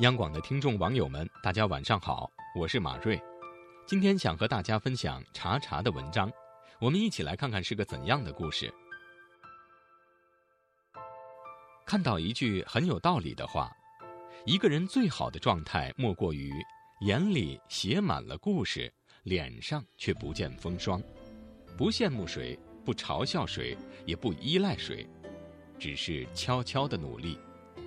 央广的听众网友们，大家晚上好，我是马瑞。今天想和大家分享查查的文章，我们一起来看看是个怎样的故事。看到一句很有道理的话：一个人最好的状态，莫过于眼里写满了故事，脸上却不见风霜，不羡慕谁，不嘲笑谁，也不依赖谁，只是悄悄的努力，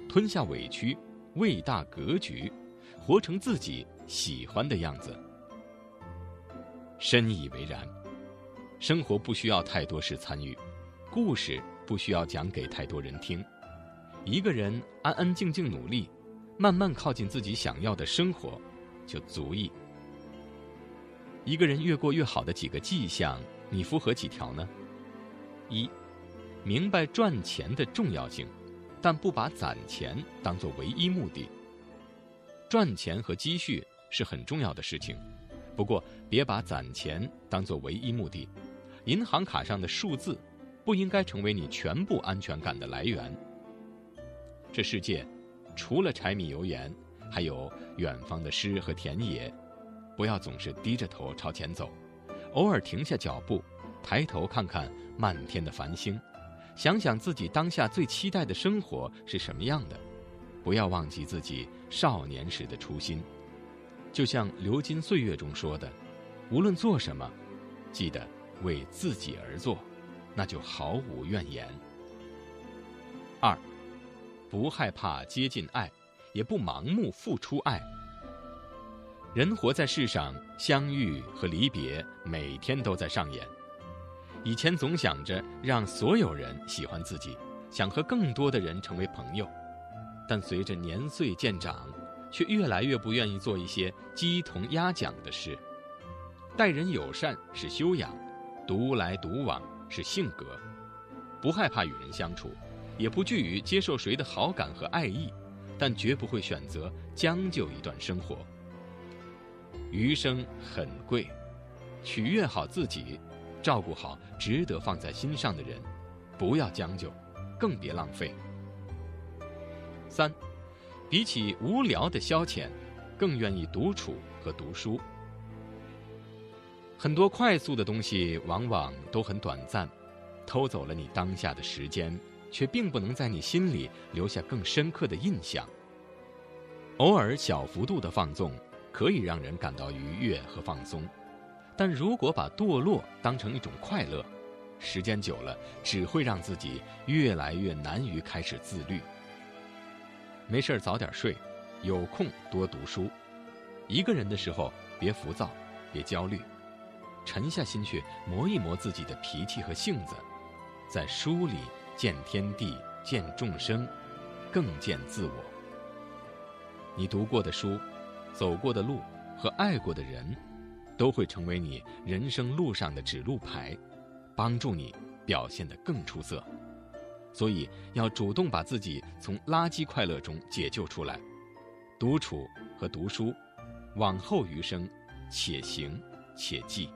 吞下委屈。未大格局，活成自己喜欢的样子。深以为然。生活不需要太多事参与，故事不需要讲给太多人听。一个人安安静静努力，慢慢靠近自己想要的生活，就足以。一个人越过越好的几个迹象，你符合几条呢？一，明白赚钱的重要性。但不把攒钱当作唯一目的。赚钱和积蓄是很重要的事情，不过别把攒钱当作唯一目的。银行卡上的数字不应该成为你全部安全感的来源。这世界除了柴米油盐，还有远方的诗和田野。不要总是低着头朝前走，偶尔停下脚步，抬头看看漫天的繁星。想想自己当下最期待的生活是什么样的，不要忘记自己少年时的初心。就像流金岁月中说的：“无论做什么，记得为自己而做，那就毫无怨言。”二，不害怕接近爱，也不盲目付出爱。人活在世上，相遇和离别每天都在上演。以前总想着让所有人喜欢自己，想和更多的人成为朋友，但随着年岁渐长，却越来越不愿意做一些鸡同鸭讲的事。待人友善是修养，独来独往是性格。不害怕与人相处，也不惧于接受谁的好感和爱意，但绝不会选择将就一段生活。余生很贵，取悦好自己。照顾好值得放在心上的人，不要将就，更别浪费。三，比起无聊的消遣，更愿意独处和读书。很多快速的东西往往都很短暂，偷走了你当下的时间，却并不能在你心里留下更深刻的印象。偶尔小幅度的放纵，可以让人感到愉悦和放松。但如果把堕落当成一种快乐，时间久了只会让自己越来越难于开始自律。没事早点睡，有空多读书。一个人的时候别浮躁，别焦虑，沉下心去磨一磨自己的脾气和性子，在书里见天地，见众生，更见自我。你读过的书，走过的路和爱过的人。都会成为你人生路上的指路牌，帮助你表现得更出色。所以要主动把自己从垃圾快乐中解救出来。独处和读书，往后余生，且行且记。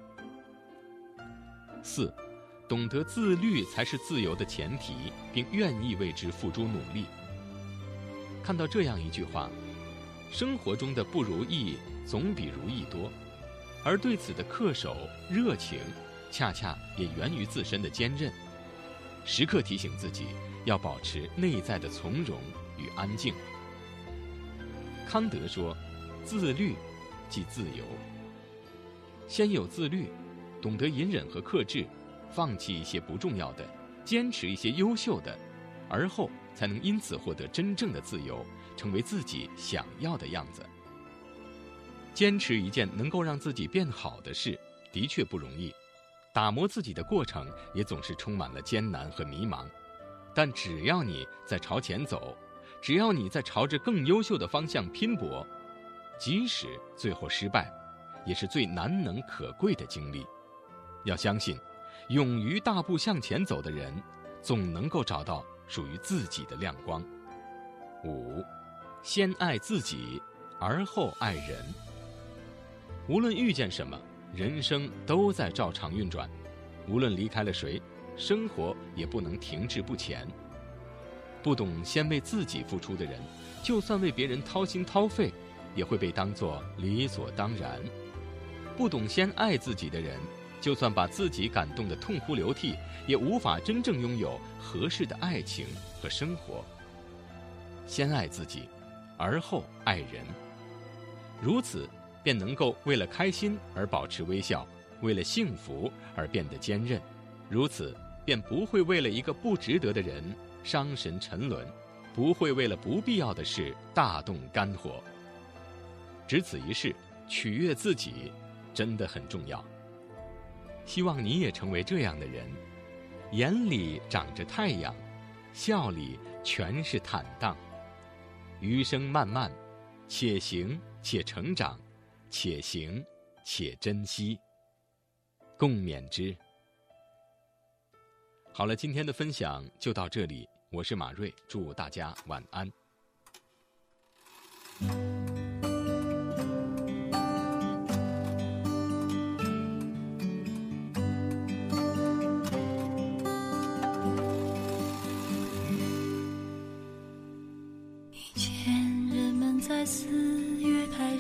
四，懂得自律才是自由的前提，并愿意为之付出努力。看到这样一句话：生活中的不如意总比如意多。而对此的恪守、热情，恰恰也源于自身的坚韧。时刻提醒自己，要保持内在的从容与安静。康德说：“自律，即自由。”先有自律，懂得隐忍和克制，放弃一些不重要的，坚持一些优秀的，而后才能因此获得真正的自由，成为自己想要的样子。坚持一件能够让自己变好的事，的确不容易。打磨自己的过程也总是充满了艰难和迷茫。但只要你在朝前走，只要你在朝着更优秀的方向拼搏，即使最后失败，也是最难能可贵的经历。要相信，勇于大步向前走的人，总能够找到属于自己的亮光。五，先爱自己，而后爱人。无论遇见什么，人生都在照常运转；无论离开了谁，生活也不能停滞不前。不懂先为自己付出的人，就算为别人掏心掏肺，也会被当作理所当然；不懂先爱自己的人，就算把自己感动得痛哭流涕，也无法真正拥有合适的爱情和生活。先爱自己，而后爱人，如此便能够为了开心而保持微笑，为了幸福而变得坚韧，如此便不会为了一个不值得的人。伤神沉沦，不会为了不必要的事大动肝火。只此一事，取悦自己，真的很重要。希望你也成为这样的人，眼里长着太阳，笑里全是坦荡。余生漫漫，且行且成长，且行且珍惜。共勉之。好了，今天的分享就到这里。我是马瑞，祝大家晚安。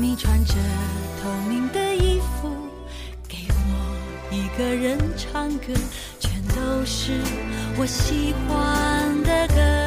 你穿着透明的衣服，给我一个人唱歌，全都是我喜欢的歌。